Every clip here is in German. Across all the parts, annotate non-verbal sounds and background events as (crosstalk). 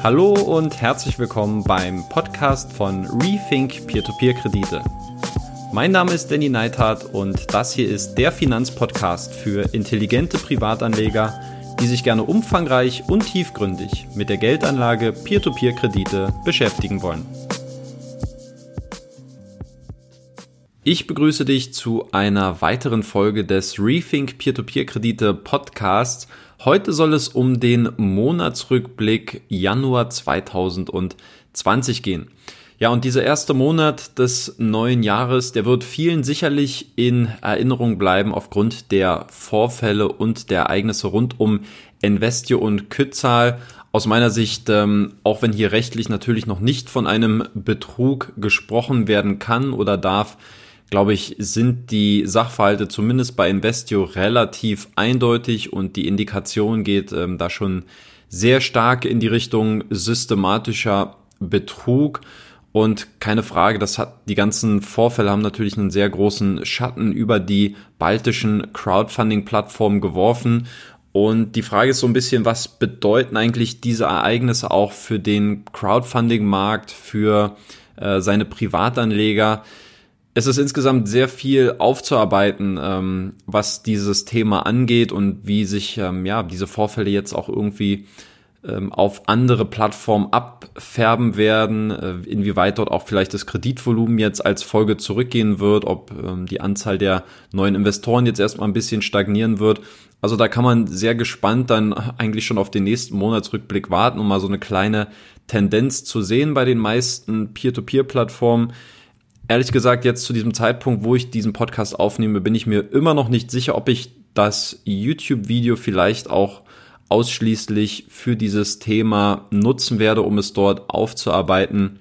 Hallo und herzlich willkommen beim Podcast von Rethink Peer-to-Peer-Kredite. Mein Name ist Danny Neithardt und das hier ist der Finanzpodcast für intelligente Privatanleger, die sich gerne umfangreich und tiefgründig mit der Geldanlage Peer-to-Peer-Kredite beschäftigen wollen. Ich begrüße dich zu einer weiteren Folge des Rethink Peer-to-Peer-Kredite Podcasts. Heute soll es um den Monatsrückblick Januar 2020 gehen. Ja, und dieser erste Monat des neuen Jahres, der wird vielen sicherlich in Erinnerung bleiben aufgrund der Vorfälle und der Ereignisse rund um Investio und Kützal. Aus meiner Sicht, ähm, auch wenn hier rechtlich natürlich noch nicht von einem Betrug gesprochen werden kann oder darf, glaube ich, sind die Sachverhalte zumindest bei Investio relativ eindeutig und die Indikation geht ähm, da schon sehr stark in die Richtung systematischer Betrug. Und keine Frage, das hat, die ganzen Vorfälle haben natürlich einen sehr großen Schatten über die baltischen Crowdfunding-Plattformen geworfen. Und die Frage ist so ein bisschen, was bedeuten eigentlich diese Ereignisse auch für den Crowdfunding-Markt, für äh, seine Privatanleger? Es ist insgesamt sehr viel aufzuarbeiten, ähm, was dieses Thema angeht und wie sich ähm, ja diese Vorfälle jetzt auch irgendwie ähm, auf andere Plattformen abfärben werden, äh, inwieweit dort auch vielleicht das Kreditvolumen jetzt als Folge zurückgehen wird, ob ähm, die Anzahl der neuen Investoren jetzt erstmal ein bisschen stagnieren wird. Also da kann man sehr gespannt dann eigentlich schon auf den nächsten Monatsrückblick warten, um mal so eine kleine Tendenz zu sehen bei den meisten Peer-to-Peer-Plattformen ehrlich gesagt, jetzt zu diesem Zeitpunkt, wo ich diesen Podcast aufnehme, bin ich mir immer noch nicht sicher, ob ich das YouTube-Video vielleicht auch ausschließlich für dieses Thema nutzen werde, um es dort aufzuarbeiten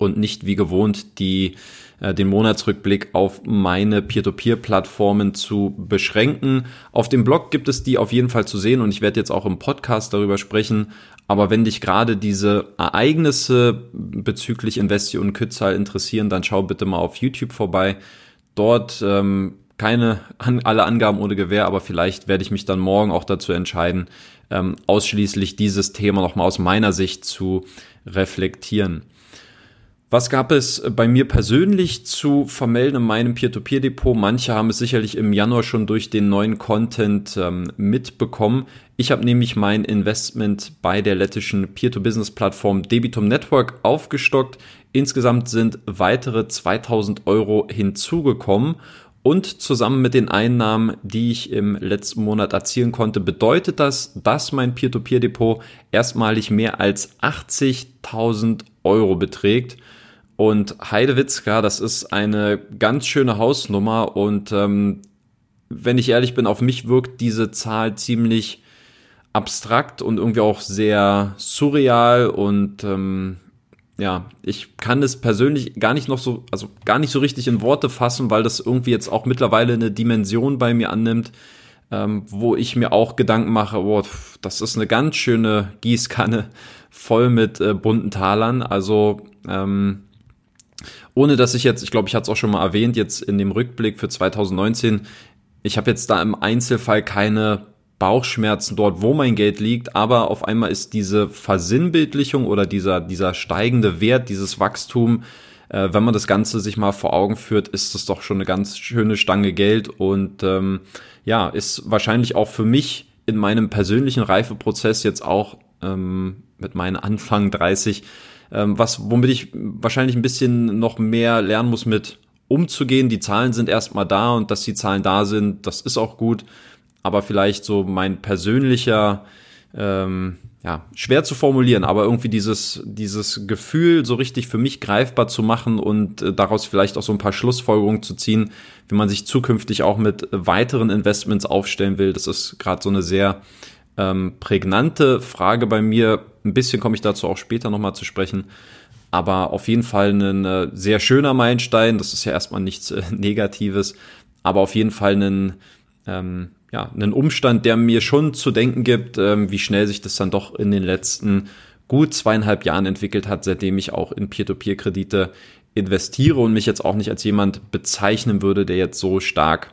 und nicht wie gewohnt die äh, den Monatsrückblick auf meine Peer-to-Peer-Plattformen zu beschränken. Auf dem Blog gibt es die auf jeden Fall zu sehen und ich werde jetzt auch im Podcast darüber sprechen. Aber wenn dich gerade diese Ereignisse bezüglich Investio und Kützal interessieren, dann schau bitte mal auf YouTube vorbei. Dort ähm, keine an, alle Angaben ohne Gewähr, aber vielleicht werde ich mich dann morgen auch dazu entscheiden, ähm, ausschließlich dieses Thema nochmal aus meiner Sicht zu reflektieren. Was gab es bei mir persönlich zu vermelden in meinem Peer-to-Peer-Depot? Manche haben es sicherlich im Januar schon durch den neuen Content ähm, mitbekommen. Ich habe nämlich mein Investment bei der lettischen Peer-to-Business-Plattform Debitum Network aufgestockt. Insgesamt sind weitere 2000 Euro hinzugekommen. Und zusammen mit den Einnahmen, die ich im letzten Monat erzielen konnte, bedeutet das, dass mein Peer-to-Peer-Depot erstmalig mehr als 80.000 Euro beträgt. Und Heidewitzka, das ist eine ganz schöne Hausnummer. Und ähm, wenn ich ehrlich bin, auf mich wirkt diese Zahl ziemlich abstrakt und irgendwie auch sehr surreal. Und ähm, ja, ich kann es persönlich gar nicht noch so, also gar nicht so richtig in Worte fassen, weil das irgendwie jetzt auch mittlerweile eine Dimension bei mir annimmt, ähm, wo ich mir auch Gedanken mache, boah, das ist eine ganz schöne Gießkanne voll mit äh, bunten Talern. Also ähm, ohne dass ich jetzt, ich glaube, ich hatte es auch schon mal erwähnt, jetzt in dem Rückblick für 2019, ich habe jetzt da im Einzelfall keine Bauchschmerzen dort, wo mein Geld liegt, aber auf einmal ist diese Versinnbildlichung oder dieser, dieser steigende Wert, dieses Wachstum, äh, wenn man das Ganze sich mal vor Augen führt, ist das doch schon eine ganz schöne Stange Geld und ähm, ja, ist wahrscheinlich auch für mich in meinem persönlichen Reifeprozess jetzt auch ähm, mit meinen Anfang 30 ähm, was, womit ich wahrscheinlich ein bisschen noch mehr lernen muss mit umzugehen. Die Zahlen sind erstmal da und dass die Zahlen da sind, das ist auch gut. Aber vielleicht so mein persönlicher, ähm, ja, schwer zu formulieren, aber irgendwie dieses, dieses Gefühl so richtig für mich greifbar zu machen und äh, daraus vielleicht auch so ein paar Schlussfolgerungen zu ziehen, wie man sich zukünftig auch mit weiteren Investments aufstellen will. Das ist gerade so eine sehr ähm, prägnante Frage bei mir. Ein bisschen komme ich dazu auch später nochmal zu sprechen. Aber auf jeden Fall ein äh, sehr schöner Meilenstein. Das ist ja erstmal nichts äh, (laughs) Negatives. Aber auf jeden Fall ein, ähm, ja, einen Umstand, der mir schon zu denken gibt, ähm, wie schnell sich das dann doch in den letzten gut zweieinhalb Jahren entwickelt hat, seitdem ich auch in Peer-to-Peer-Kredite investiere und mich jetzt auch nicht als jemand bezeichnen würde, der jetzt so stark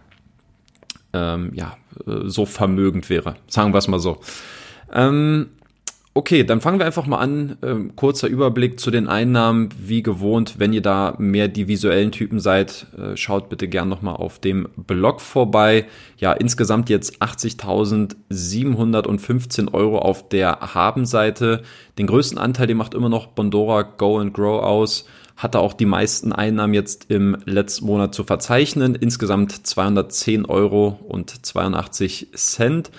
ähm, ja, so vermögend wäre. Sagen wir es mal so. Ähm, Okay, dann fangen wir einfach mal an. Ähm, kurzer Überblick zu den Einnahmen. Wie gewohnt, wenn ihr da mehr die visuellen Typen seid, äh, schaut bitte gern nochmal auf dem Blog vorbei. Ja, insgesamt jetzt 80.715 Euro auf der Habenseite. Den größten Anteil, den macht immer noch Bondora Go and Grow aus. Hatte auch die meisten Einnahmen jetzt im letzten Monat zu verzeichnen. Insgesamt 210 Euro und 82 Cent.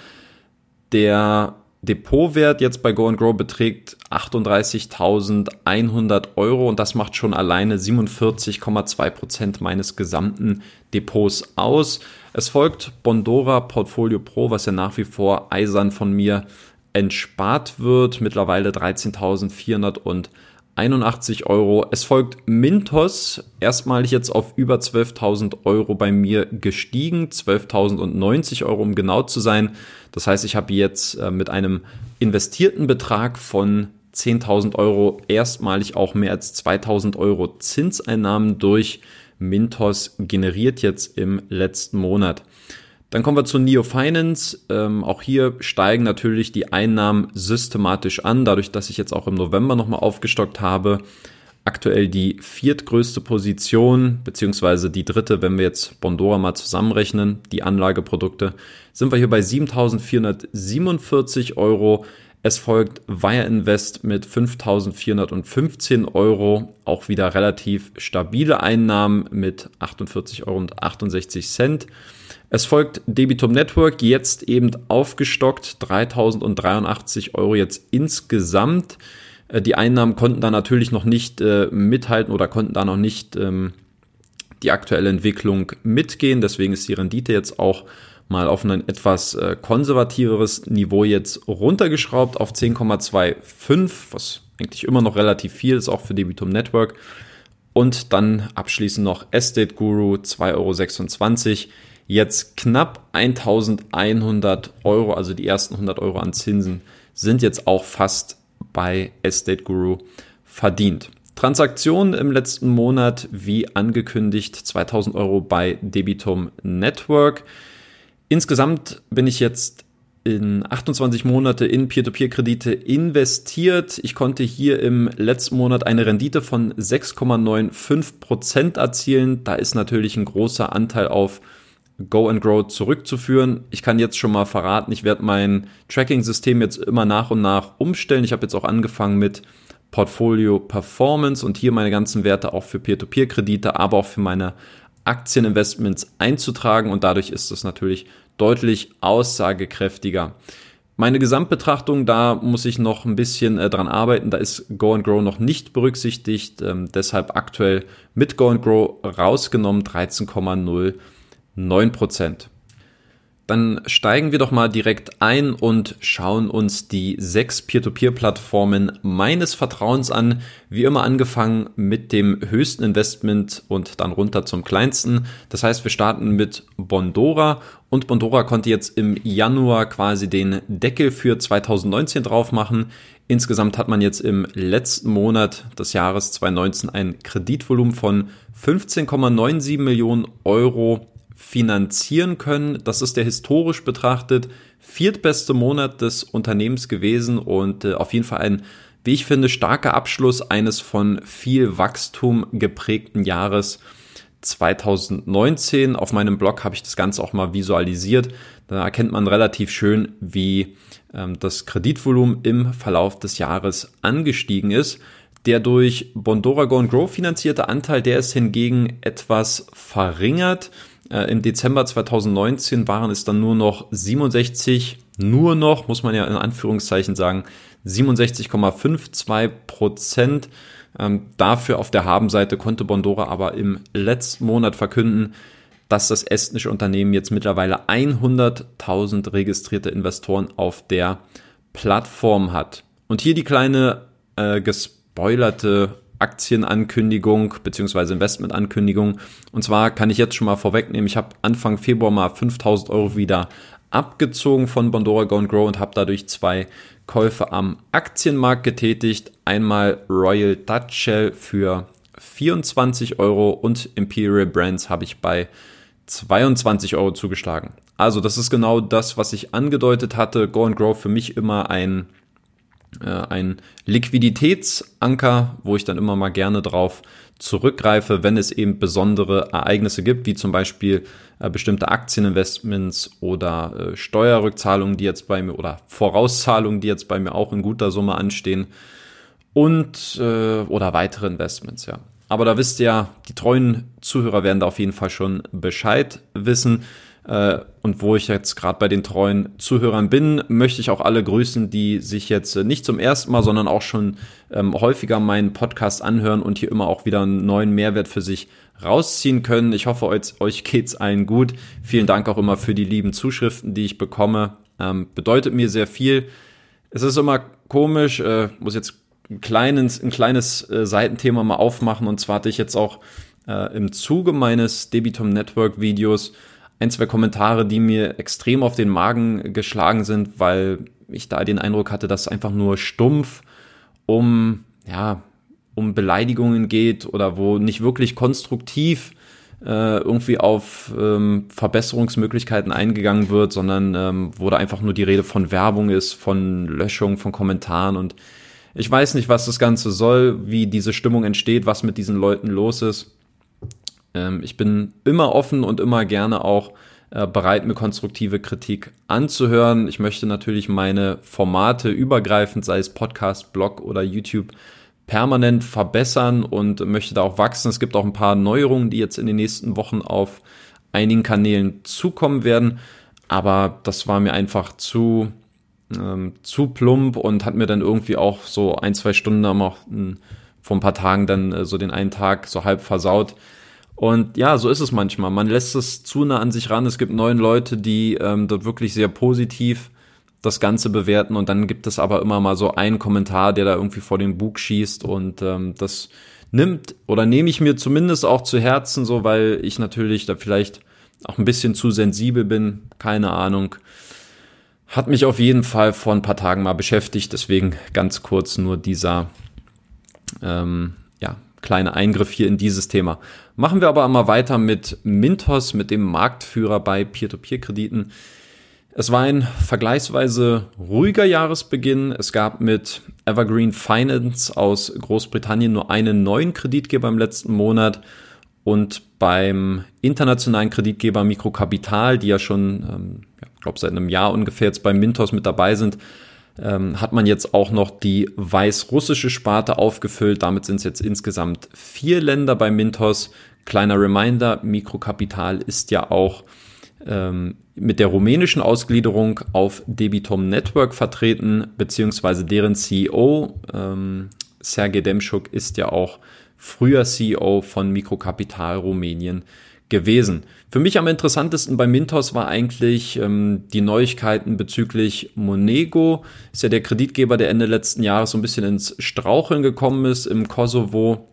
Der Depotwert jetzt bei Go Grow beträgt 38.100 Euro und das macht schon alleine 47,2 Prozent meines gesamten Depots aus. Es folgt Bondora Portfolio Pro, was ja nach wie vor eisern von mir entspart wird. Mittlerweile 13.400 und 81 Euro. Es folgt Mintos, erstmalig jetzt auf über 12.000 Euro bei mir gestiegen, 12.090 Euro um genau zu sein. Das heißt, ich habe jetzt äh, mit einem investierten Betrag von 10.000 Euro erstmalig auch mehr als 2.000 Euro Zinseinnahmen durch Mintos generiert jetzt im letzten Monat. Dann kommen wir zu Neo Finance. Ähm, auch hier steigen natürlich die Einnahmen systematisch an, dadurch, dass ich jetzt auch im November nochmal aufgestockt habe. Aktuell die viertgrößte Position, beziehungsweise die dritte, wenn wir jetzt Bondora mal zusammenrechnen, die Anlageprodukte, sind wir hier bei 7.447 Euro. Es folgt Wire Invest mit 5.415 Euro, auch wieder relativ stabile Einnahmen mit 48 Euro und 68 Cent. Es folgt Debitum Network, jetzt eben aufgestockt, 3083 Euro jetzt insgesamt. Äh, die Einnahmen konnten da natürlich noch nicht äh, mithalten oder konnten da noch nicht ähm, die aktuelle Entwicklung mitgehen. Deswegen ist die Rendite jetzt auch mal auf ein etwas äh, konservativeres Niveau jetzt runtergeschraubt auf 10,25, was eigentlich immer noch relativ viel ist, auch für Debitum Network. Und dann abschließend noch Estate Guru 2,26 Euro jetzt knapp 1100 Euro, also die ersten 100 Euro an Zinsen sind jetzt auch fast bei Estate Guru verdient. Transaktionen im letzten Monat, wie angekündigt, 2000 Euro bei Debitum Network. Insgesamt bin ich jetzt in 28 Monate in Peer-to-Peer-Kredite investiert. Ich konnte hier im letzten Monat eine Rendite von 6,95 Prozent erzielen. Da ist natürlich ein großer Anteil auf Go and Grow zurückzuführen. Ich kann jetzt schon mal verraten, ich werde mein Tracking-System jetzt immer nach und nach umstellen. Ich habe jetzt auch angefangen mit Portfolio Performance und hier meine ganzen Werte auch für Peer-to-Peer-Kredite, aber auch für meine Aktieninvestments einzutragen und dadurch ist es natürlich deutlich aussagekräftiger. Meine Gesamtbetrachtung, da muss ich noch ein bisschen äh, dran arbeiten. Da ist Go and Grow noch nicht berücksichtigt. Ähm, deshalb aktuell mit Go and Grow rausgenommen 13,0 9%. Dann steigen wir doch mal direkt ein und schauen uns die sechs Peer-to-Peer-Plattformen meines Vertrauens an. Wie immer angefangen mit dem höchsten Investment und dann runter zum kleinsten. Das heißt, wir starten mit Bondora und Bondora konnte jetzt im Januar quasi den Deckel für 2019 drauf machen. Insgesamt hat man jetzt im letzten Monat des Jahres 2019 ein Kreditvolumen von 15,97 Millionen Euro finanzieren können. Das ist der historisch betrachtet viertbeste Monat des Unternehmens gewesen und äh, auf jeden Fall ein, wie ich finde, starker Abschluss eines von viel Wachstum geprägten Jahres 2019. Auf meinem Blog habe ich das Ganze auch mal visualisiert. Da erkennt man relativ schön, wie ähm, das Kreditvolumen im Verlauf des Jahres angestiegen ist. Der durch Bondora Go Grow finanzierte Anteil, der ist hingegen etwas verringert. Äh, Im Dezember 2019 waren es dann nur noch 67, nur noch, muss man ja in Anführungszeichen sagen, 67,52 Prozent. Ähm, dafür auf der Habenseite konnte Bondora aber im letzten Monat verkünden, dass das estnische Unternehmen jetzt mittlerweile 100.000 registrierte Investoren auf der Plattform hat. Und hier die kleine äh, gespoilerte Aktienankündigung beziehungsweise Investmentankündigung. Und zwar kann ich jetzt schon mal vorwegnehmen, ich habe Anfang Februar mal 5000 Euro wieder abgezogen von Bondora Go Grow und habe dadurch zwei Käufe am Aktienmarkt getätigt. Einmal Royal Dutch Shell für 24 Euro und Imperial Brands habe ich bei 22 Euro zugeschlagen. Also das ist genau das, was ich angedeutet hatte. Go and Grow für mich immer ein äh, ein Liquiditätsanker, wo ich dann immer mal gerne drauf zurückgreife, wenn es eben besondere Ereignisse gibt, wie zum Beispiel äh, bestimmte Aktieninvestments oder äh, Steuerrückzahlungen, die jetzt bei mir oder Vorauszahlungen, die jetzt bei mir auch in guter Summe anstehen und äh, oder weitere Investments, ja. Aber da wisst ihr ja, die treuen Zuhörer werden da auf jeden Fall schon Bescheid wissen. Äh, und wo ich jetzt gerade bei den treuen Zuhörern bin, möchte ich auch alle grüßen, die sich jetzt nicht zum ersten Mal, sondern auch schon ähm, häufiger meinen Podcast anhören und hier immer auch wieder einen neuen Mehrwert für sich rausziehen können. Ich hoffe, euch, euch geht's allen gut. Vielen Dank auch immer für die lieben Zuschriften, die ich bekomme. Ähm, bedeutet mir sehr viel. Es ist immer komisch, äh, muss jetzt ein kleines, ein kleines äh, Seitenthema mal aufmachen. Und zwar hatte ich jetzt auch äh, im Zuge meines Debitum Network Videos ein, zwei Kommentare, die mir extrem auf den Magen geschlagen sind, weil ich da den Eindruck hatte, dass es einfach nur stumpf um, ja, um Beleidigungen geht oder wo nicht wirklich konstruktiv äh, irgendwie auf ähm, Verbesserungsmöglichkeiten eingegangen wird, sondern ähm, wo da einfach nur die Rede von Werbung ist, von Löschung, von Kommentaren und ich weiß nicht, was das Ganze soll, wie diese Stimmung entsteht, was mit diesen Leuten los ist. Ähm, ich bin immer offen und immer gerne auch äh, bereit, mir konstruktive Kritik anzuhören. Ich möchte natürlich meine Formate übergreifend, sei es Podcast, Blog oder YouTube, permanent verbessern und möchte da auch wachsen. Es gibt auch ein paar Neuerungen, die jetzt in den nächsten Wochen auf einigen Kanälen zukommen werden. Aber das war mir einfach zu, ähm, zu plump und hat mir dann irgendwie auch so ein, zwei Stunden auch vor ein paar Tagen dann äh, so den einen Tag so halb versaut. Und ja, so ist es manchmal. Man lässt es zu nah an sich ran. Es gibt neun Leute, die ähm, dort wirklich sehr positiv das Ganze bewerten und dann gibt es aber immer mal so einen Kommentar, der da irgendwie vor den Bug schießt und ähm, das nimmt oder nehme ich mir zumindest auch zu Herzen so, weil ich natürlich da vielleicht auch ein bisschen zu sensibel bin, keine Ahnung. Hat mich auf jeden Fall vor ein paar Tagen mal beschäftigt, deswegen ganz kurz nur dieser ähm, ja, kleine Eingriff hier in dieses Thema. Machen wir aber einmal weiter mit Mintos, mit dem Marktführer bei Peer-to-Peer-Krediten. Es war ein vergleichsweise ruhiger Jahresbeginn. Es gab mit Evergreen Finance aus Großbritannien nur einen neuen Kreditgeber im letzten Monat und beim internationalen Kreditgeber Mikrokapital, die ja schon, ähm, ich glaube, seit einem Jahr ungefähr jetzt bei Mintos mit dabei sind, ähm, hat man jetzt auch noch die weißrussische Sparte aufgefüllt. Damit sind es jetzt insgesamt vier Länder bei Mintos. Kleiner Reminder, Mikrokapital ist ja auch ähm, mit der rumänischen Ausgliederung auf Debitum Network vertreten, beziehungsweise deren CEO, ähm, Sergei Demschuk, ist ja auch früher CEO von Mikrokapital Rumänien gewesen. Für mich am interessantesten bei Mintos war eigentlich ähm, die Neuigkeiten bezüglich Monego. Ist ja der Kreditgeber, der Ende letzten Jahres so ein bisschen ins Straucheln gekommen ist im Kosovo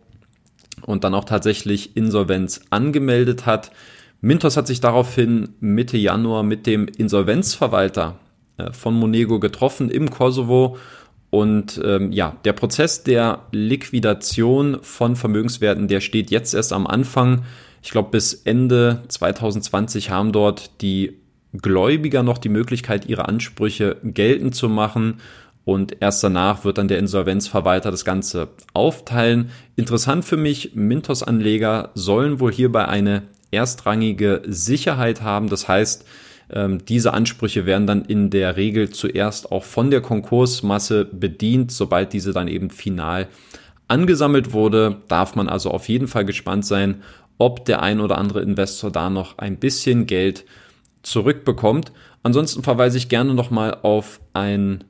und dann auch tatsächlich Insolvenz angemeldet hat. Mintos hat sich daraufhin Mitte Januar mit dem Insolvenzverwalter äh, von Monego getroffen im Kosovo und ähm, ja, der Prozess der Liquidation von Vermögenswerten, der steht jetzt erst am Anfang. Ich glaube, bis Ende 2020 haben dort die Gläubiger noch die Möglichkeit, ihre Ansprüche geltend zu machen. Und erst danach wird dann der Insolvenzverwalter das Ganze aufteilen. Interessant für mich, Mintos-Anleger sollen wohl hierbei eine erstrangige Sicherheit haben. Das heißt, ähm, diese Ansprüche werden dann in der Regel zuerst auch von der Konkursmasse bedient, sobald diese dann eben final angesammelt wurde. Darf man also auf jeden Fall gespannt sein, ob der ein oder andere Investor da noch ein bisschen Geld zurückbekommt. Ansonsten verweise ich gerne nochmal auf ein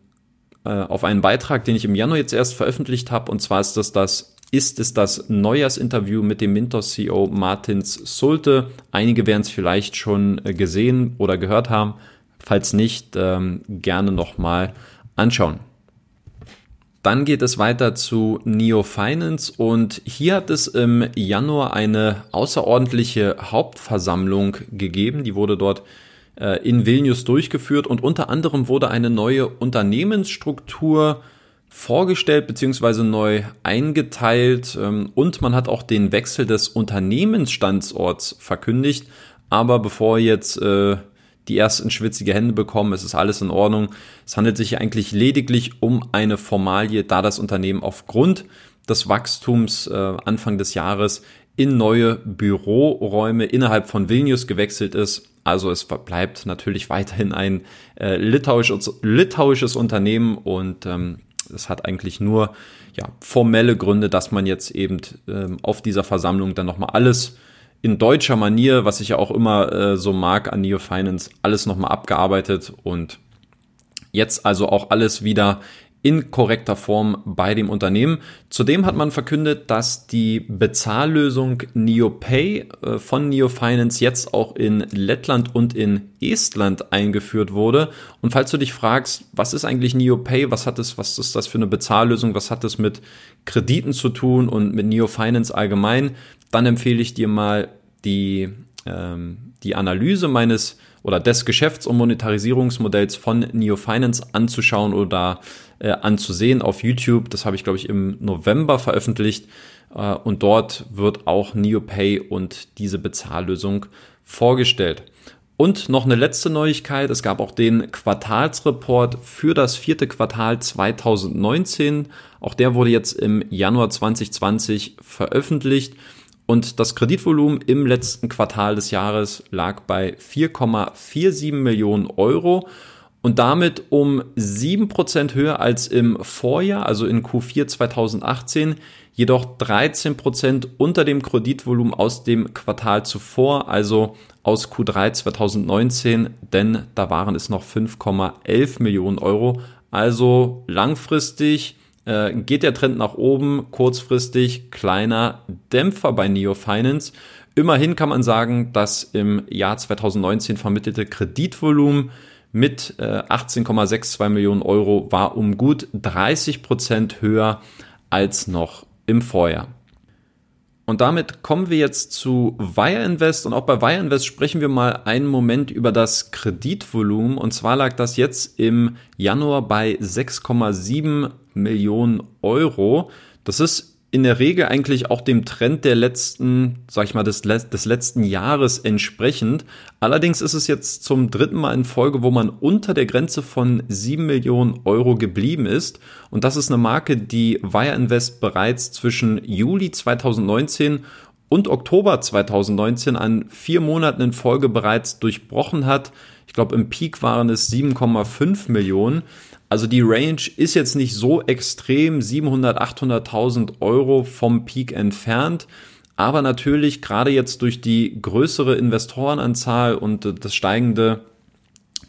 äh, auf einen Beitrag, den ich im Januar jetzt erst veröffentlicht habe. Und zwar ist das das ist es das Neujahrsinterview mit dem Mintos-CEO Martins Sulte. Einige werden es vielleicht schon äh, gesehen oder gehört haben. Falls nicht, ähm, gerne nochmal anschauen. Dann geht es weiter zu Neo Finance und hier hat es im Januar eine außerordentliche Hauptversammlung gegeben. Die wurde dort äh, in Vilnius durchgeführt und unter anderem wurde eine neue Unternehmensstruktur vorgestellt bzw. neu eingeteilt ähm, und man hat auch den Wechsel des Unternehmensstandorts verkündigt. Aber bevor jetzt äh, die ersten schwitzige Hände bekommen. Es ist alles in Ordnung. Es handelt sich eigentlich lediglich um eine Formalie, da das Unternehmen aufgrund des Wachstums äh, Anfang des Jahres in neue Büroräume innerhalb von Vilnius gewechselt ist. Also es bleibt natürlich weiterhin ein äh, litauisches, litauisches Unternehmen und ähm, es hat eigentlich nur ja, formelle Gründe, dass man jetzt eben ähm, auf dieser Versammlung dann nochmal alles in deutscher Manier, was ich ja auch immer äh, so mag an Neo Finance, alles nochmal abgearbeitet und jetzt also auch alles wieder in korrekter Form bei dem Unternehmen. Zudem hat man verkündet, dass die Bezahllösung NeoPay äh, von NeoFinance jetzt auch in Lettland und in Estland eingeführt wurde. Und falls du dich fragst, was ist eigentlich NeoPay, was hat es, was ist das für eine Bezahllösung, was hat es mit Krediten zu tun und mit NeoFinance allgemein, dann empfehle ich dir mal die, ähm, die Analyse meines oder des Geschäfts- und Monetarisierungsmodells von NeoFinance anzuschauen oder äh, anzusehen auf YouTube. Das habe ich, glaube ich, im November veröffentlicht. Äh, und dort wird auch NeoPay und diese Bezahllösung vorgestellt. Und noch eine letzte Neuigkeit. Es gab auch den Quartalsreport für das vierte Quartal 2019. Auch der wurde jetzt im Januar 2020 veröffentlicht. Und das Kreditvolumen im letzten Quartal des Jahres lag bei 4,47 Millionen Euro und damit um 7% höher als im Vorjahr, also in Q4 2018, jedoch 13% unter dem Kreditvolumen aus dem Quartal zuvor, also aus Q3 2019, denn da waren es noch 5,11 Millionen Euro. Also langfristig äh, geht der Trend nach oben, kurzfristig kleiner Dämpfer bei Neo Finance. Immerhin kann man sagen, dass im Jahr 2019 vermittelte Kreditvolumen mit äh, 18,62 Millionen Euro war um gut 30 Prozent höher als noch im Vorjahr. Und damit kommen wir jetzt zu Wire Invest und auch bei Wire Invest sprechen wir mal einen Moment über das Kreditvolumen und zwar lag das jetzt im Januar bei 6,7 Millionen Euro. Das ist in der Regel eigentlich auch dem Trend der letzten, sag ich mal, des, des letzten Jahres entsprechend. Allerdings ist es jetzt zum dritten Mal in Folge, wo man unter der Grenze von 7 Millionen Euro geblieben ist. Und das ist eine Marke, die Wire Invest bereits zwischen Juli 2019 und Oktober 2019 an vier Monaten in Folge bereits durchbrochen hat. Ich glaube, im Peak waren es 7,5 Millionen. Also die Range ist jetzt nicht so extrem 700, 800.000 Euro vom Peak entfernt. Aber natürlich gerade jetzt durch die größere Investorenanzahl und das steigende,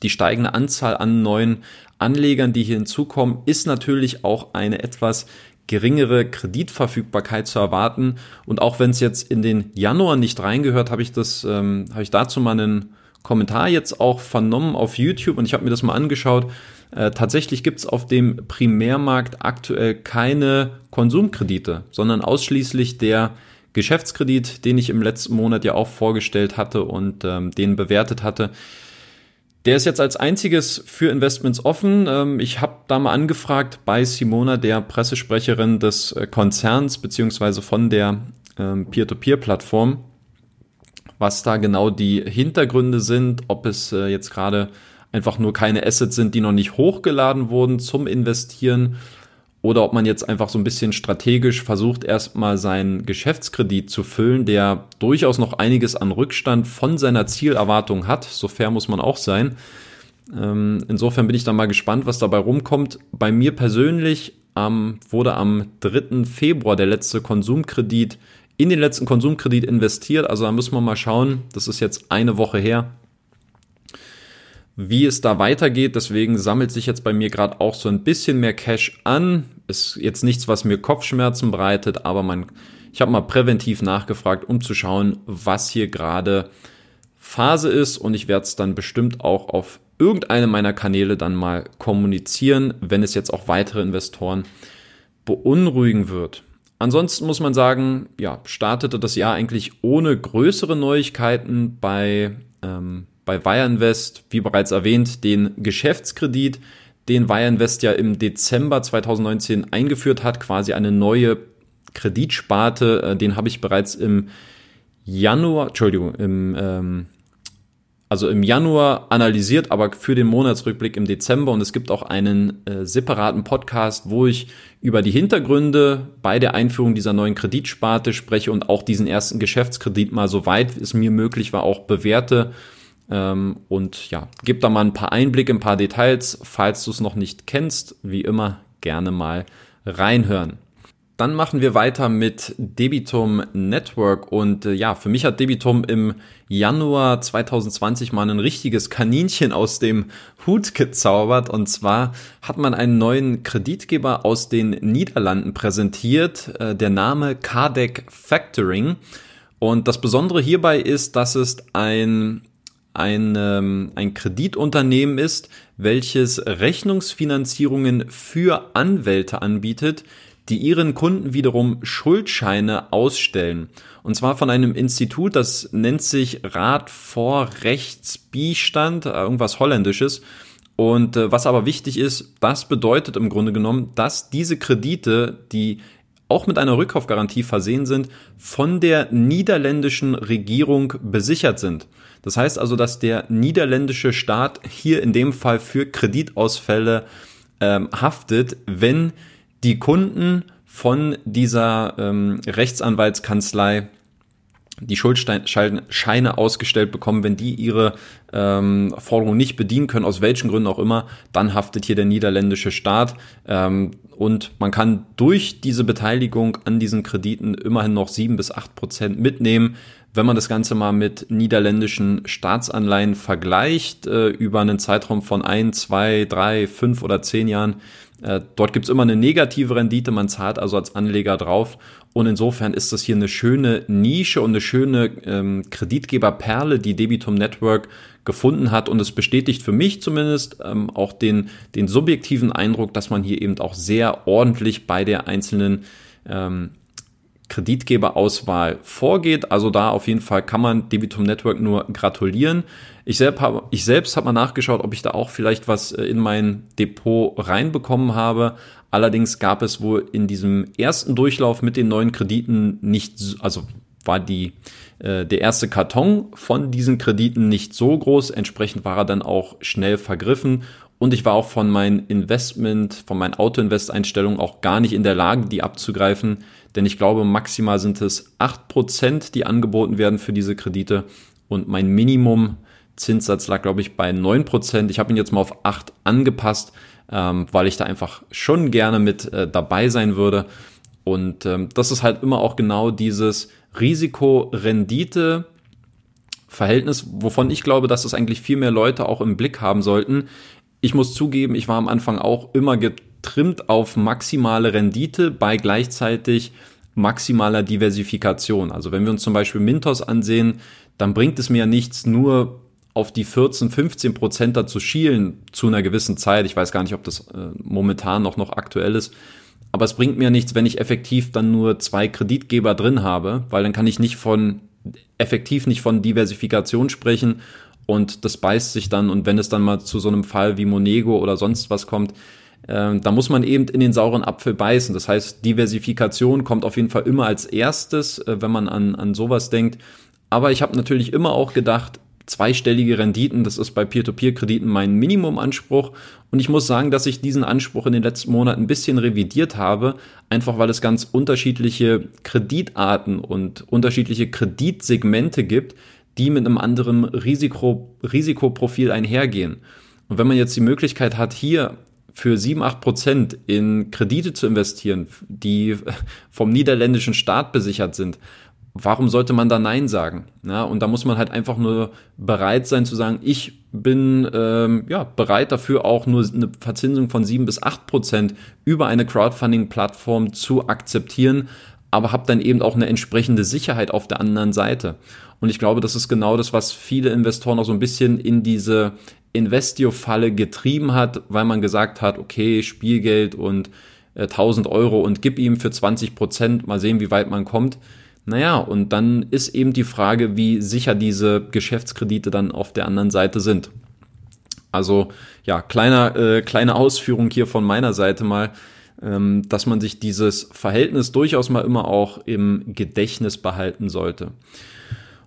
die steigende Anzahl an neuen Anlegern, die hier hinzukommen, ist natürlich auch eine etwas geringere Kreditverfügbarkeit zu erwarten. Und auch wenn es jetzt in den Januar nicht reingehört, habe ich das, ähm, habe ich dazu mal einen Kommentar jetzt auch vernommen auf YouTube und ich habe mir das mal angeschaut. Äh, tatsächlich gibt es auf dem Primärmarkt aktuell keine Konsumkredite, sondern ausschließlich der Geschäftskredit, den ich im letzten Monat ja auch vorgestellt hatte und ähm, den bewertet hatte. Der ist jetzt als einziges für Investments offen. Ähm, ich habe da mal angefragt bei Simona, der Pressesprecherin des äh, Konzerns beziehungsweise von der ähm, Peer-to-Peer-Plattform, was da genau die Hintergründe sind, ob es äh, jetzt gerade einfach nur keine Assets sind, die noch nicht hochgeladen wurden zum Investieren oder ob man jetzt einfach so ein bisschen strategisch versucht, erstmal seinen Geschäftskredit zu füllen, der durchaus noch einiges an Rückstand von seiner Zielerwartung hat. So fair muss man auch sein. Ähm, insofern bin ich da mal gespannt, was dabei rumkommt. Bei mir persönlich wurde am 3. Februar der letzte Konsumkredit in den letzten Konsumkredit investiert. Also da müssen wir mal schauen. Das ist jetzt eine Woche her wie es da weitergeht. Deswegen sammelt sich jetzt bei mir gerade auch so ein bisschen mehr Cash an. Ist jetzt nichts, was mir Kopfschmerzen bereitet, aber man, ich habe mal präventiv nachgefragt, um zu schauen, was hier gerade Phase ist und ich werde es dann bestimmt auch auf irgendeinem meiner Kanäle dann mal kommunizieren, wenn es jetzt auch weitere Investoren beunruhigen wird. Ansonsten muss man sagen, ja, startete das Jahr eigentlich ohne größere Neuigkeiten bei ähm, bei Wireinvest, wie bereits erwähnt, den Geschäftskredit, den Wireinvest ja im Dezember 2019 eingeführt hat, quasi eine neue Kreditsparte. Äh, den habe ich bereits im Januar, Entschuldigung, im, ähm, also im Januar analysiert, aber für den Monatsrückblick im Dezember. Und es gibt auch einen äh, separaten Podcast, wo ich über die Hintergründe bei der Einführung dieser neuen Kreditsparte spreche und auch diesen ersten Geschäftskredit mal so weit es mir möglich war auch bewerte. Ähm, und ja, gib da mal ein paar Einblicke, ein paar Details. Falls du es noch nicht kennst, wie immer gerne mal reinhören. Dann machen wir weiter mit Debitum Network und äh, ja, für mich hat Debitum im Januar 2020 mal ein richtiges Kaninchen aus dem Hut gezaubert und zwar hat man einen neuen Kreditgeber aus den Niederlanden präsentiert, äh, der Name Cardec Factoring und das Besondere hierbei ist, dass es ein ein, ähm, ein Kreditunternehmen ist, welches Rechnungsfinanzierungen für Anwälte anbietet, die ihren Kunden wiederum Schuldscheine ausstellen. Und zwar von einem Institut, das nennt sich Rat vor Rechtsbeistand, äh, irgendwas Holländisches. Und äh, was aber wichtig ist, das bedeutet im Grunde genommen, dass diese Kredite, die auch mit einer Rückkaufgarantie versehen sind, von der niederländischen Regierung besichert sind. Das heißt also, dass der niederländische Staat hier in dem Fall für Kreditausfälle ähm, haftet, wenn die Kunden von dieser ähm, Rechtsanwaltskanzlei die Schuldscheine ausgestellt bekommen, wenn die ihre ähm, Forderung nicht bedienen können, aus welchen Gründen auch immer, dann haftet hier der niederländische Staat. Ähm, und man kann durch diese Beteiligung an diesen Krediten immerhin noch sieben bis acht Prozent mitnehmen. Wenn man das Ganze mal mit niederländischen Staatsanleihen vergleicht, äh, über einen Zeitraum von ein, zwei, drei, fünf oder zehn Jahren, äh, dort gibt's immer eine negative Rendite, man zahlt also als Anleger drauf. Und insofern ist das hier eine schöne Nische und eine schöne ähm, Kreditgeberperle, die Debitum Network gefunden hat. Und es bestätigt für mich zumindest ähm, auch den, den subjektiven Eindruck, dass man hier eben auch sehr ordentlich bei der einzelnen ähm, Kreditgeberauswahl vorgeht. Also da auf jeden Fall kann man Debitum Network nur gratulieren. Ich, selbst habe ich selbst habe mal nachgeschaut, ob ich da auch vielleicht was äh, in mein Depot reinbekommen habe. Allerdings gab es wohl in diesem ersten Durchlauf mit den neuen Krediten nicht, also war die äh, der erste Karton von diesen Krediten nicht so groß. Entsprechend war er dann auch schnell vergriffen und ich war auch von meinen Investment, von meinen Auto-Invest-Einstellungen auch gar nicht in der Lage, die abzugreifen. Denn ich glaube, maximal sind es acht Prozent, die angeboten werden für diese Kredite. Und mein Minimum Zinssatz lag, glaube ich, bei neun Prozent. Ich habe ihn jetzt mal auf acht angepasst, ähm, weil ich da einfach schon gerne mit äh, dabei sein würde. Und ähm, das ist halt immer auch genau dieses Risiko-Rendite Verhältnis, wovon ich glaube, dass es eigentlich viel mehr Leute auch im Blick haben sollten. Ich muss zugeben, ich war am Anfang auch immer getrimmt auf maximale Rendite bei gleichzeitig maximaler Diversifikation. Also wenn wir uns zum Beispiel Mintos ansehen, dann bringt es mir nichts, nur auf die 14, 15 Prozent da zu schielen zu einer gewissen Zeit. Ich weiß gar nicht, ob das äh, momentan noch, noch aktuell ist. Aber es bringt mir nichts, wenn ich effektiv dann nur zwei Kreditgeber drin habe, weil dann kann ich nicht von, effektiv nicht von Diversifikation sprechen und das beißt sich dann und wenn es dann mal zu so einem Fall wie Monego oder sonst was kommt, äh, da muss man eben in den sauren Apfel beißen. Das heißt, Diversifikation kommt auf jeden Fall immer als erstes, äh, wenn man an, an sowas denkt. Aber ich habe natürlich immer auch gedacht, zweistellige Renditen, das ist bei Peer-to-Peer-Krediten mein Minimumanspruch. Und ich muss sagen, dass ich diesen Anspruch in den letzten Monaten ein bisschen revidiert habe, einfach weil es ganz unterschiedliche Kreditarten und unterschiedliche Kreditsegmente gibt, die mit einem anderen Risiko, Risikoprofil einhergehen. Und wenn man jetzt die Möglichkeit hat, hier für 7, 8 Prozent in Kredite zu investieren, die vom niederländischen Staat besichert sind, warum sollte man da Nein sagen? Ja, und da muss man halt einfach nur bereit sein zu sagen, ich bin ähm, ja, bereit dafür auch nur eine Verzinsung von 7 bis 8 Prozent über eine Crowdfunding-Plattform zu akzeptieren, aber habe dann eben auch eine entsprechende Sicherheit auf der anderen Seite. Und ich glaube, das ist genau das, was viele Investoren auch so ein bisschen in diese Investio-Falle getrieben hat, weil man gesagt hat, okay, Spielgeld und äh, 1000 Euro und gib ihm für 20 Prozent, mal sehen, wie weit man kommt. Naja, und dann ist eben die Frage, wie sicher diese Geschäftskredite dann auf der anderen Seite sind. Also ja, kleiner, äh, kleine Ausführung hier von meiner Seite mal, ähm, dass man sich dieses Verhältnis durchaus mal immer auch im Gedächtnis behalten sollte.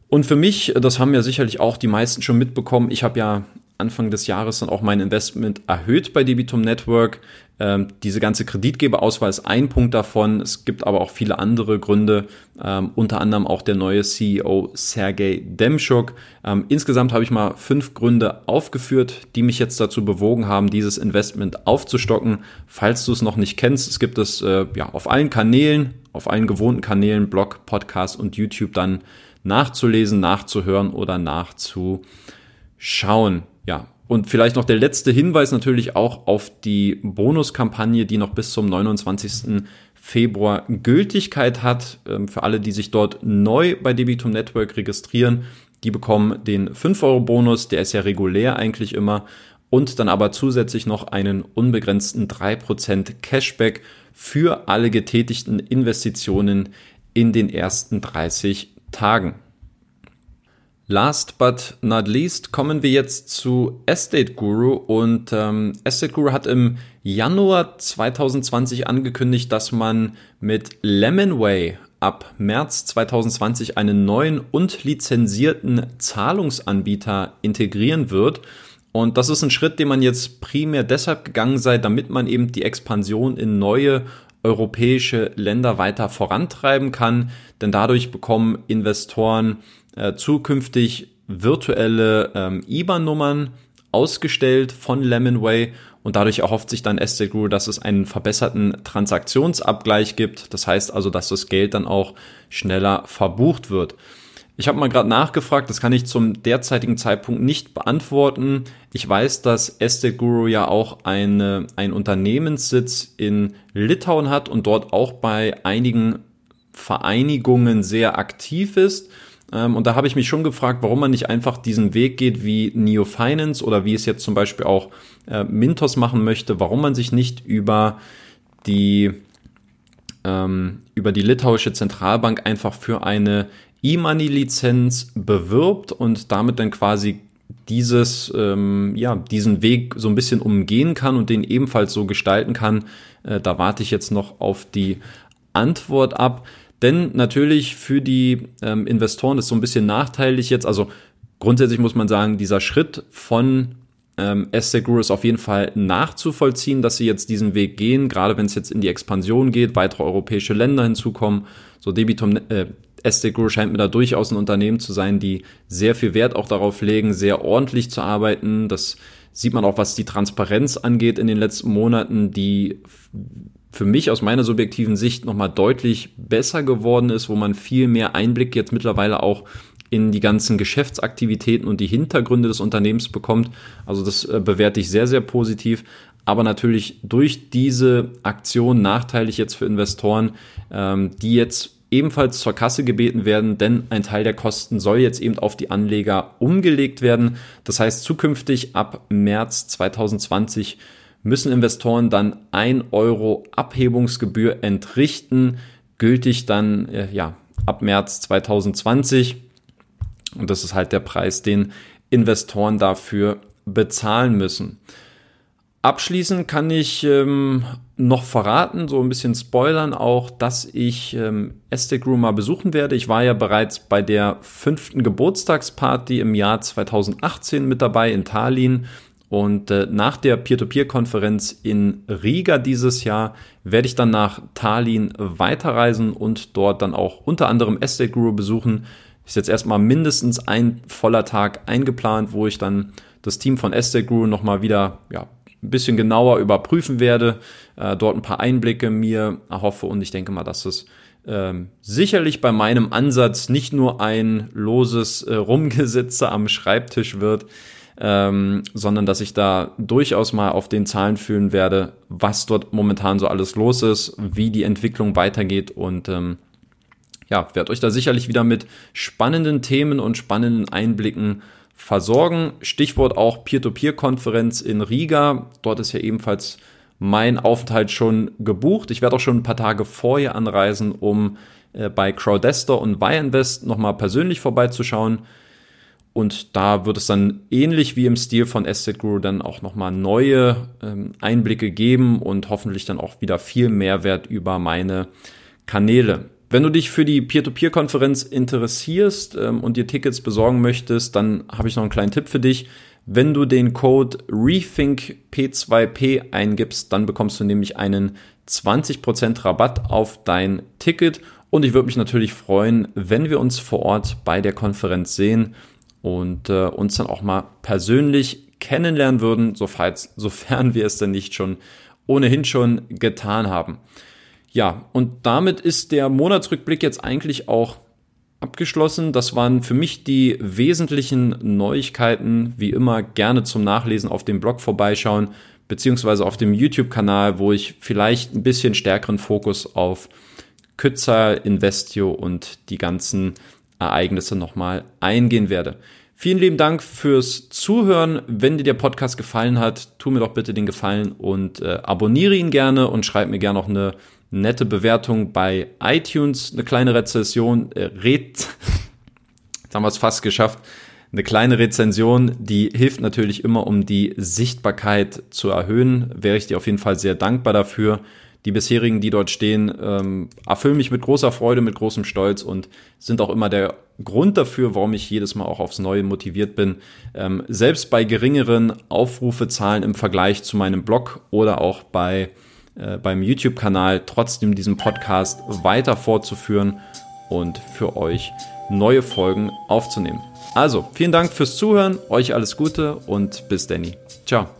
Und für mich, das haben ja sicherlich auch die meisten schon mitbekommen, ich habe ja Anfang des Jahres dann auch mein Investment erhöht bei Debitum Network. Ähm, diese ganze Kreditgeberauswahl ist ein Punkt davon. Es gibt aber auch viele andere Gründe, ähm, unter anderem auch der neue CEO Sergei Demschuk. Ähm, insgesamt habe ich mal fünf Gründe aufgeführt, die mich jetzt dazu bewogen haben, dieses Investment aufzustocken. Falls du es noch nicht kennst, es gibt es äh, ja auf allen Kanälen, auf allen gewohnten Kanälen, Blog, Podcast und YouTube dann nachzulesen, nachzuhören oder nachzuschauen. Ja, und vielleicht noch der letzte Hinweis natürlich auch auf die Bonuskampagne, die noch bis zum 29. Februar Gültigkeit hat. Ähm, für alle, die sich dort neu bei Debitum Network registrieren, die bekommen den 5-Euro-Bonus, der ist ja regulär eigentlich immer, und dann aber zusätzlich noch einen unbegrenzten 3% Cashback für alle getätigten Investitionen in den ersten 30 Tagen. Last but not least kommen wir jetzt zu Estate Guru und ähm, Estate Guru hat im Januar 2020 angekündigt, dass man mit Lemonway ab März 2020 einen neuen und lizenzierten Zahlungsanbieter integrieren wird. Und das ist ein Schritt, den man jetzt primär deshalb gegangen sei, damit man eben die Expansion in neue europäische Länder weiter vorantreiben kann. Denn dadurch bekommen Investoren äh, zukünftig virtuelle ähm, IBAN-Nummern ausgestellt von Lemonway und dadurch erhofft sich dann Estate Guru, dass es einen verbesserten Transaktionsabgleich gibt. Das heißt also, dass das Geld dann auch schneller verbucht wird. Ich habe mal gerade nachgefragt, das kann ich zum derzeitigen Zeitpunkt nicht beantworten. Ich weiß, dass Estate Guru ja auch eine, einen Unternehmenssitz in Litauen hat und dort auch bei einigen Vereinigungen sehr aktiv ist. Ähm, und da habe ich mich schon gefragt, warum man nicht einfach diesen Weg geht wie Neo Finance oder wie es jetzt zum Beispiel auch äh, Mintos machen möchte, warum man sich nicht über die ähm, über die litauische Zentralbank einfach für eine E-Money-Lizenz bewirbt und damit dann quasi dieses, ähm, ja, diesen Weg so ein bisschen umgehen kann und den ebenfalls so gestalten kann. Äh, da warte ich jetzt noch auf die Antwort ab. Denn natürlich für die ähm, Investoren ist so ein bisschen nachteilig jetzt. Also grundsätzlich muss man sagen, dieser Schritt von ähm, Estate ist auf jeden Fall nachzuvollziehen, dass sie jetzt diesen Weg gehen, gerade wenn es jetzt in die Expansion geht, weitere europäische Länder hinzukommen. So Debitum, äh, Estate scheint mir da durchaus ein Unternehmen zu sein, die sehr viel Wert auch darauf legen, sehr ordentlich zu arbeiten. Das sieht man auch, was die Transparenz angeht in den letzten Monaten, die für mich aus meiner subjektiven Sicht nochmal deutlich besser geworden ist, wo man viel mehr Einblick jetzt mittlerweile auch in die ganzen Geschäftsaktivitäten und die Hintergründe des Unternehmens bekommt. Also das äh, bewerte ich sehr, sehr positiv. Aber natürlich durch diese Aktion nachteilig jetzt für Investoren, ähm, die jetzt ebenfalls zur Kasse gebeten werden, denn ein Teil der Kosten soll jetzt eben auf die Anleger umgelegt werden. Das heißt, zukünftig ab März 2020 müssen Investoren dann ein Euro Abhebungsgebühr entrichten, gültig dann äh, ja ab März 2020. Und das ist halt der Preis, den Investoren dafür bezahlen müssen. Abschließend kann ich ähm, noch verraten, so ein bisschen spoilern auch, dass ich ähm, Estate Room mal besuchen werde. Ich war ja bereits bei der fünften Geburtstagsparty im Jahr 2018 mit dabei in Tallinn. Und äh, nach der Peer-to-Peer-Konferenz in Riga dieses Jahr werde ich dann nach Tallinn weiterreisen und dort dann auch unter anderem Estate Guru besuchen. Ist jetzt erstmal mindestens ein voller Tag eingeplant, wo ich dann das Team von Estate Guru nochmal wieder ja, ein bisschen genauer überprüfen werde, äh, dort ein paar Einblicke mir erhoffe und ich denke mal, dass es ähm, sicherlich bei meinem Ansatz nicht nur ein loses äh, Rumgesitze am Schreibtisch wird, ähm, sondern dass ich da durchaus mal auf den Zahlen fühlen werde, was dort momentan so alles los ist, wie die Entwicklung weitergeht und ähm, ja, werde euch da sicherlich wieder mit spannenden Themen und spannenden Einblicken versorgen. Stichwort auch Peer-to-Peer-Konferenz in Riga. Dort ist ja ebenfalls mein Aufenthalt schon gebucht. Ich werde auch schon ein paar Tage vorher anreisen, um äh, bei Crowdester und Buyinvest nochmal persönlich vorbeizuschauen. Und da wird es dann ähnlich wie im Stil von Asset Guru dann auch nochmal neue ähm, Einblicke geben und hoffentlich dann auch wieder viel Mehrwert über meine Kanäle. Wenn du dich für die Peer-to-Peer-Konferenz interessierst ähm, und dir Tickets besorgen möchtest, dann habe ich noch einen kleinen Tipp für dich. Wenn du den Code RETHINKP2P eingibst, dann bekommst du nämlich einen 20% Rabatt auf dein Ticket. Und ich würde mich natürlich freuen, wenn wir uns vor Ort bei der Konferenz sehen und äh, uns dann auch mal persönlich kennenlernen würden, (laughs) sofern, wir es denn nicht schon ohnehin schon getan haben. Ja, und damit ist der Monatsrückblick jetzt eigentlich auch abgeschlossen. Das waren für mich die wesentlichen Neuigkeiten. Wie immer gerne zum Nachlesen auf dem Blog vorbeischauen, beziehungsweise auf dem YouTube-Kanal, wo ich vielleicht ein bisschen stärkeren Fokus auf Kützer, Investio und die ganzen Ereignisse nochmal eingehen werde. Vielen lieben Dank fürs Zuhören. Wenn dir der Podcast gefallen hat, tu mir doch bitte den Gefallen und äh, abonniere ihn gerne und schreib mir gerne noch eine nette Bewertung bei iTunes, eine kleine Rezession, äh, Red, (laughs) jetzt haben wir es fast geschafft, eine kleine Rezension, die hilft natürlich immer, um die Sichtbarkeit zu erhöhen. Wäre ich dir auf jeden Fall sehr dankbar dafür. Die bisherigen, die dort stehen, ähm, erfüllen mich mit großer Freude, mit großem Stolz und sind auch immer der Grund dafür, warum ich jedes Mal auch aufs Neue motiviert bin. Ähm, selbst bei geringeren Aufrufezahlen im Vergleich zu meinem Blog oder auch bei äh, beim YouTube-Kanal trotzdem diesen Podcast weiter fortzuführen und für euch neue Folgen aufzunehmen. Also, vielen Dank fürs Zuhören, euch alles Gute und bis Danny. Ciao.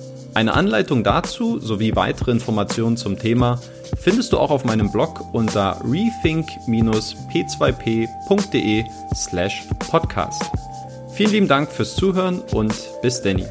Eine Anleitung dazu sowie weitere Informationen zum Thema findest du auch auf meinem Blog unter rethink-p2p.de slash podcast. Vielen lieben Dank fürs Zuhören und bis Danny.